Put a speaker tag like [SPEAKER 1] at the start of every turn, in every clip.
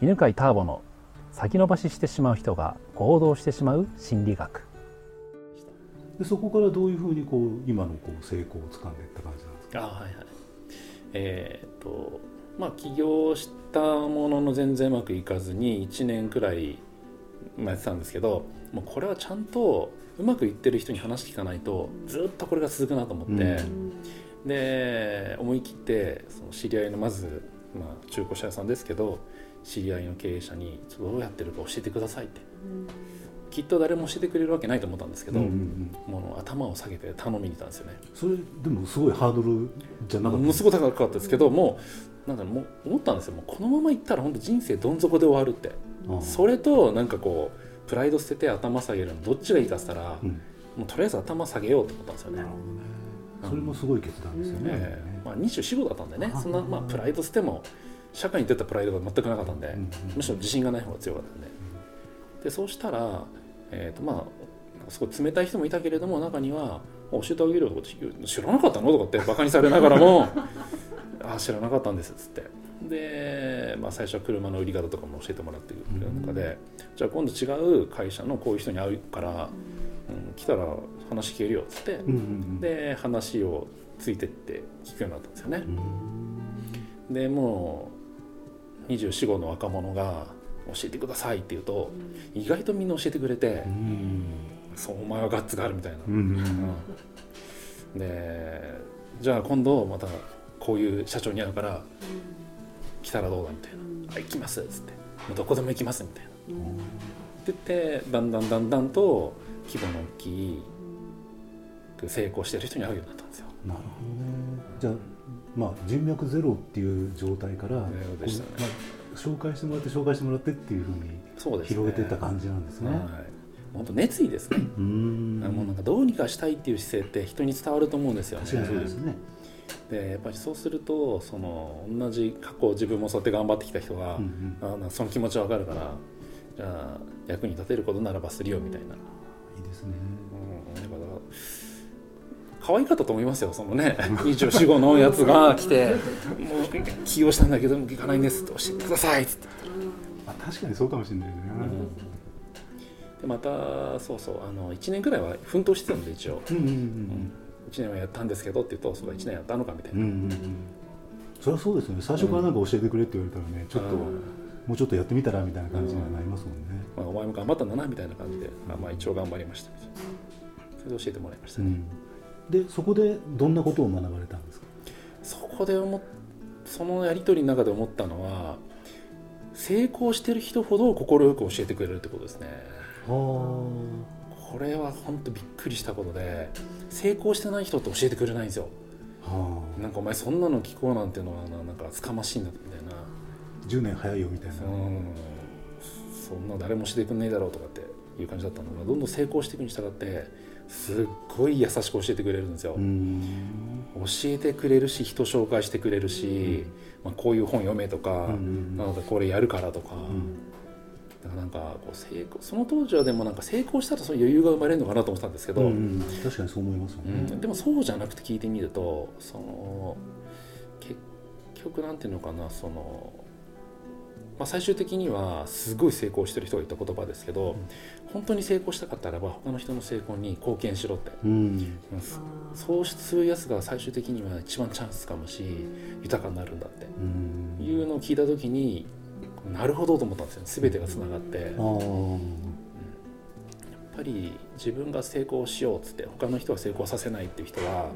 [SPEAKER 1] 犬飼ターボの先延ばししてしまう人が行動してしまう心理学。
[SPEAKER 2] でそこからどういうふうにこう今のこう成功をつかんでいった感じなんですか？
[SPEAKER 3] あはいはい。えーっとまあ起業したものの全然うまくいかずに1年くらいまあやってたんですけどもうこれはちゃんとうまくいってる人に話聞かないとずっとこれが続くなと思って、
[SPEAKER 2] うん。
[SPEAKER 3] で思い切ってその知り合いのまず、まあ、中古車屋さんですけど知り合いの経営者にどうやってるか教えてくださいって。きっと誰も教えてくれるわけないと思ったんですけど、
[SPEAKER 2] うんうんうん。
[SPEAKER 3] もう頭を下げて頼みに行ったんですよね。
[SPEAKER 2] それでもすごいハードルじゃなかった？
[SPEAKER 3] ものすごい高かったですけどもうなんかもう思ったんですよ。もうこのままいったら本当人生どん底で終わるって。
[SPEAKER 2] ああ。
[SPEAKER 3] それとなんかこうプライド捨てて頭下げるのどっちがいいかっつったら、
[SPEAKER 2] うん。
[SPEAKER 3] もうとりあえず頭下げようと思ったんですよね。
[SPEAKER 2] なるほどね。それもすごい決断ですよね、
[SPEAKER 3] ええ。まあ、24号だったんでね。
[SPEAKER 2] あ。
[SPEAKER 3] そんな、まあ、プライド捨ても社会に出たプライドが全くなかったんで、むしろ自信がない方が強かったんで。でそうしたら、えーとまあ、すごい冷たい人もいたけれども中には「教えてあげるよ」とか知らなかったの?」とかってバカにされながらも「ああ知らなかったんです」っつって。で、まあ、最初は車の売り方とかも教えてもらってる中で、じゃあ今度違う会社のこういう人に会うから、うん、来たら話聞けるよっつって、で話をついてって聞くようになったんですよね。
[SPEAKER 2] う。ん
[SPEAKER 3] でもう24号の若者が教えてくださいって言うと意外とみんな教えてくれて
[SPEAKER 2] うん。
[SPEAKER 3] そうお前はガッツがあるみたいな、
[SPEAKER 2] うん。うん。
[SPEAKER 3] うんでじゃあ今度またこういう社長に会うから来たらどうだみたいな「あ行きます」っつって「もうどこでも行きます」みたいな。って言ってだんだんだんだんと規模の大きい成功してる人に会うようになったんですよ。
[SPEAKER 2] なるほどね。じゃあまあ人脈ゼロっていう状態から、
[SPEAKER 3] ね。
[SPEAKER 2] まあ紹介してもらって紹介してもらってっていうふうに広げていった感じなんですね。
[SPEAKER 3] はい、本当熱意ですね、
[SPEAKER 2] うーん。
[SPEAKER 3] もうなんかどうにかしたいっていう姿勢って人に伝わると思うんですよね。
[SPEAKER 2] 確かにそうですね。
[SPEAKER 3] でやっぱりそうするとその同じ過去自分もそうやって頑張ってきた人が、
[SPEAKER 2] うんうん。
[SPEAKER 3] あその気持ちわかるからじゃあ役に立てることならばするよみたいな、
[SPEAKER 2] いいですね
[SPEAKER 3] 可愛かったと思いますよそのね24号のやつが 来て「もう起用したんだけども行かないんです」って教えてくださいっつって
[SPEAKER 2] あ確かにそうかもしれないね、
[SPEAKER 3] でまたそうそうあの1年ぐらいは奮闘してたんで一応。
[SPEAKER 2] うん、うんうん
[SPEAKER 3] 1年はやったんですけどって言うとそうか1年やったのかみたいな、
[SPEAKER 2] うんうんうん。うんそれはそうですよね。最初からなんか教えてくれって言われたらねちょっと
[SPEAKER 3] うん。
[SPEAKER 2] もうちょっとやってみたらみたいな感じにはなりますもんね。
[SPEAKER 3] まあ、お前も頑張ったんだなみたいな感じで、あまあ、一応頑張りました。みたいなそれで教えてもらいましたね、
[SPEAKER 2] うんでそこでどんなことを学ばれたんですか？
[SPEAKER 3] そこで思っそのやり取りの中で思ったのは成功してる人ほど快く教えてくれるってことですね。
[SPEAKER 2] あ。
[SPEAKER 3] これは本当びっくりしたことで成功してない人って教えてくれないんですよ。
[SPEAKER 2] は
[SPEAKER 3] なんかお前そんなの聞こうなんてのはななんかつかましいんだみたいな。
[SPEAKER 2] 10年早いよみたいな。
[SPEAKER 3] う。んそんな誰もしてくんねえだろうとかっていう感じだったのがどんどん成功していくに従ってすっごい優しく教えてくれるんですよ、
[SPEAKER 2] うん。
[SPEAKER 3] 教えてくれるし人紹介してくれるし、まあ、こういう本読めとか、
[SPEAKER 2] うん
[SPEAKER 3] なのでこれやるからとか,、
[SPEAKER 2] うん。
[SPEAKER 3] だからなんかこう成功その当時はでもなんか成功したらそういう余裕が生まれるのかなと思ってたんですけど、
[SPEAKER 2] うん確かにそう思いますよ
[SPEAKER 3] うん。
[SPEAKER 2] ね
[SPEAKER 3] でもそうじゃなくて聞いてみるとその結局なんていうのかなその、まあ、最終的にはすごい成功してる人が言った言葉ですけど、本当に成功したかったらば他の人の成功に貢献しろって、
[SPEAKER 2] うん。
[SPEAKER 3] うん。そうするやつが最終的には一番チャンスかもし豊かになるんだって。
[SPEAKER 2] うん。
[SPEAKER 3] いうのを聞いた時になるほどと思ったんですよ。全てがつながって。やっぱり自分が成功しようっつって他の人は成功させないっていう人は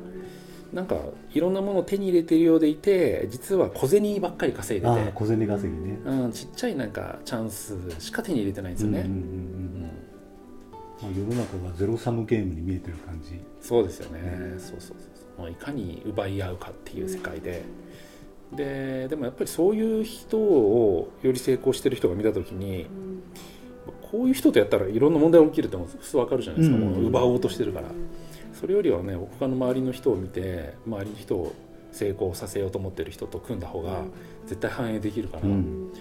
[SPEAKER 3] なんかいろんなものを手に入れてるようでいて実は小銭ばっかり稼いでて、
[SPEAKER 2] 小銭稼ぎね。
[SPEAKER 3] うん、ちっちゃいなんかチャンスしか手に入れてないんですよね、
[SPEAKER 2] うんうんうんうん世の中がゼロサムゲームに見えてる感じ。
[SPEAKER 3] そうですよね、そうそうそうそう。もういかに奪い合うかっていう世界で。ででもやっぱりそういう人をより成功してる人が見た時にこういう人とやったらいろんな問題が起きるっても普通わかるじゃないですか、
[SPEAKER 2] うん。
[SPEAKER 3] もう奪おうとしてるからそれよりはね他の周りの人を見て周りの人を成功させようと思ってる人と組んだ方が絶対反映できるから、
[SPEAKER 2] うん。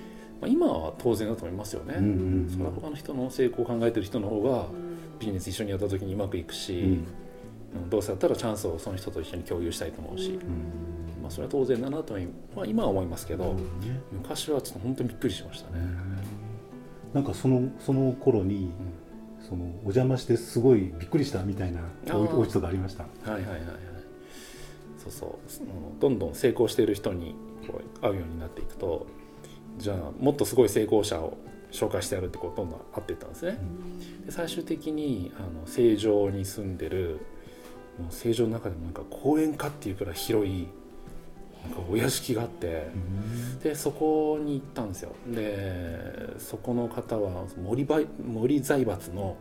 [SPEAKER 3] まあ、今は当然だと思いますよね、
[SPEAKER 2] うんうんうん。
[SPEAKER 3] それは他の人の成功を考えてる人の方がビジネス一緒にやった時にうまくいくし、
[SPEAKER 2] うん。
[SPEAKER 3] うんどうせだったらチャンスをその人と一緒に共有したいと思うし、
[SPEAKER 2] うん。
[SPEAKER 3] ままあ、それは当然だなとは、まあ、今は思いますけど、
[SPEAKER 2] ね
[SPEAKER 3] 昔はちょっと本当にびっくりしましたね。
[SPEAKER 2] なんかそのその頃に、そのお邪魔してすごいびっくりしたみたいなおお家とかありました。
[SPEAKER 3] はいはいはいはいそうそうどんどん成功している人にこう会うようになっていくとじゃあもっとすごい成功者を紹介してやるってこうどんどん会っていったんですね。で最終的にあの成城に住んでるもう成城の中でもなんか公園かっていうくらい広いお屋敷があってでそこに行ったんですよ。でそこの方は森森財閥の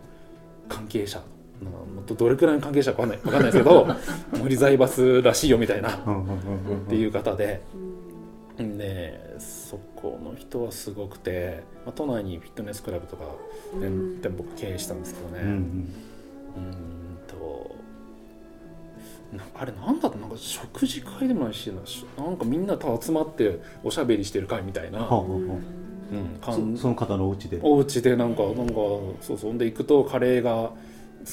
[SPEAKER 3] 関係者。まあもっとどれくらいの関係者かわかんないわかんないですけど 森財閥らしいよみたいなっ
[SPEAKER 2] って
[SPEAKER 3] いう方で。でそこの人はすごくて、まあ、都内にフィットネスクラブとか店店舗経営したんですけどね、
[SPEAKER 2] うんうん。
[SPEAKER 3] となあれなんだろうなんか食事会でもないしなんかみんなと集まっておしゃべりしてる会みたいな、
[SPEAKER 2] はあはあは
[SPEAKER 3] うん、
[SPEAKER 2] あ
[SPEAKER 3] 感
[SPEAKER 2] そその方のお家で。
[SPEAKER 3] お家でなんかなんかそうそう。で行くとカレーが好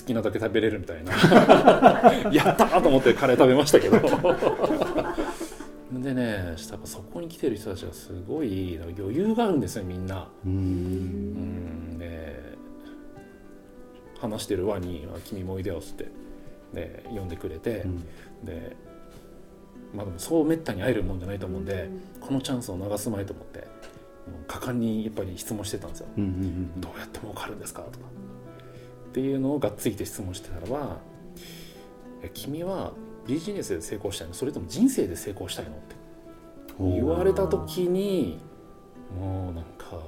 [SPEAKER 3] きなだけ食べれるみたいな。やったーと思ってカレー食べましたけど。でねしたらそこに来てる人たちがすごい余裕があるんですよみんな。
[SPEAKER 2] うーん。
[SPEAKER 3] うんで話してる輪に「君もおいでよ」っつってで呼んでくれて、
[SPEAKER 2] うん。
[SPEAKER 3] でまあでもそうめったに会えるもんじゃないと思うんで、このチャンスを逃すまいと思って果敢にやっぱり質問してたんですよ。
[SPEAKER 2] うんうん
[SPEAKER 3] どうやって儲かるんですか？とか。っていうのをがっついて質問してたらば「え君はビジネスで成功したいの？それとも人生で成功したいの?」って
[SPEAKER 2] うん
[SPEAKER 3] 言われた時にもうなんか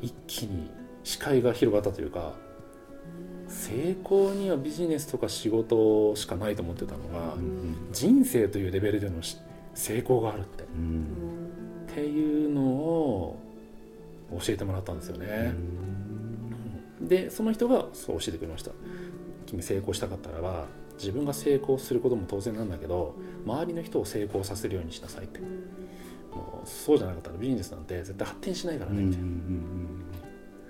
[SPEAKER 3] 一気に視界が広がったというか成功にはビジネスとか仕事しかないと思ってたのが
[SPEAKER 2] うん
[SPEAKER 3] 人生というレベルでのし成功があるって。っ
[SPEAKER 2] うん
[SPEAKER 3] ていうのを教えてもらったんですよ
[SPEAKER 2] う
[SPEAKER 3] ね。
[SPEAKER 2] ん。
[SPEAKER 3] でその人がそう教えてくれました。君成功したかったらば自分が成功することも当然なんだけど周りの人を成功させるようにしなさいって。もうそうじゃなかったらビジネスなんて絶対発展しないからねみたいな、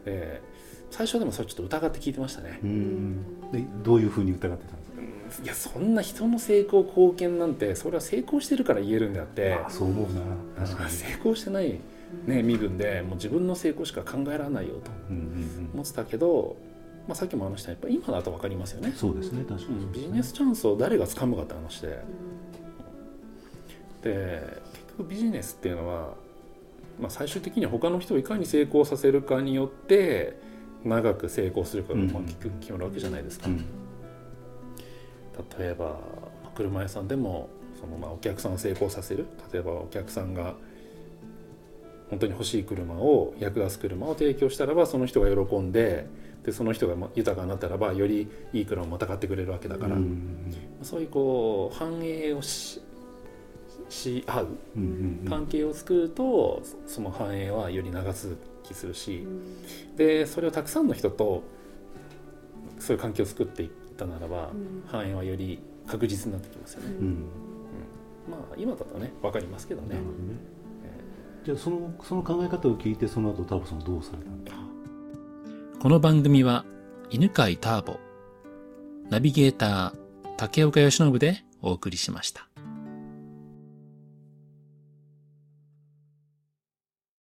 [SPEAKER 3] で最初でもそれちょっと疑って聞いてましたね。
[SPEAKER 2] う、ん。でどういうふうに疑ってたんですか？
[SPEAKER 3] いやそんな人の成功貢献なんてそれは成功してるから言えるんであって。
[SPEAKER 2] あそう思うな。確かに。
[SPEAKER 3] 成功してない、ね、身分でもう自分の成功しか考えられないよと
[SPEAKER 2] うんうんうん。
[SPEAKER 3] 思ってたけど、まあ、さっきも話したやっぱ今だと分かりますよね。
[SPEAKER 2] そうですね確かに。
[SPEAKER 3] うんビジネスチャンスを誰が掴むかって話で。で結局ビジネスっていうのは、まあ、最終的には他の人をいかに成功させるかによって長く成功するかが
[SPEAKER 2] うん。
[SPEAKER 3] まあ結局決まるわけじゃないですか、
[SPEAKER 2] うん。
[SPEAKER 3] 例えばまあ車屋さんでもそのまあお客さんを成功させる。例えばお客さんが本当に欲しい車を役立つ車を提供したらばその人が喜んででその人がまあ豊かになったらばよりいい車をまた買ってくれるわけだから、
[SPEAKER 2] うん。
[SPEAKER 3] そういうこう繁栄をしし合う。関係を作るとその繁栄はより長続きするしでそれをたくさんの人とそういう関係を作っていったならば繁栄はより確実になってきますよね。
[SPEAKER 2] うん。
[SPEAKER 3] まあ今だとね分かりますけ
[SPEAKER 2] どね。じゃあそのその考え方を聞いてその後ターボさんはどうされたんですか
[SPEAKER 1] この番組は犬飼ターボ、ナビゲーター竹岡由伸でお送りしました。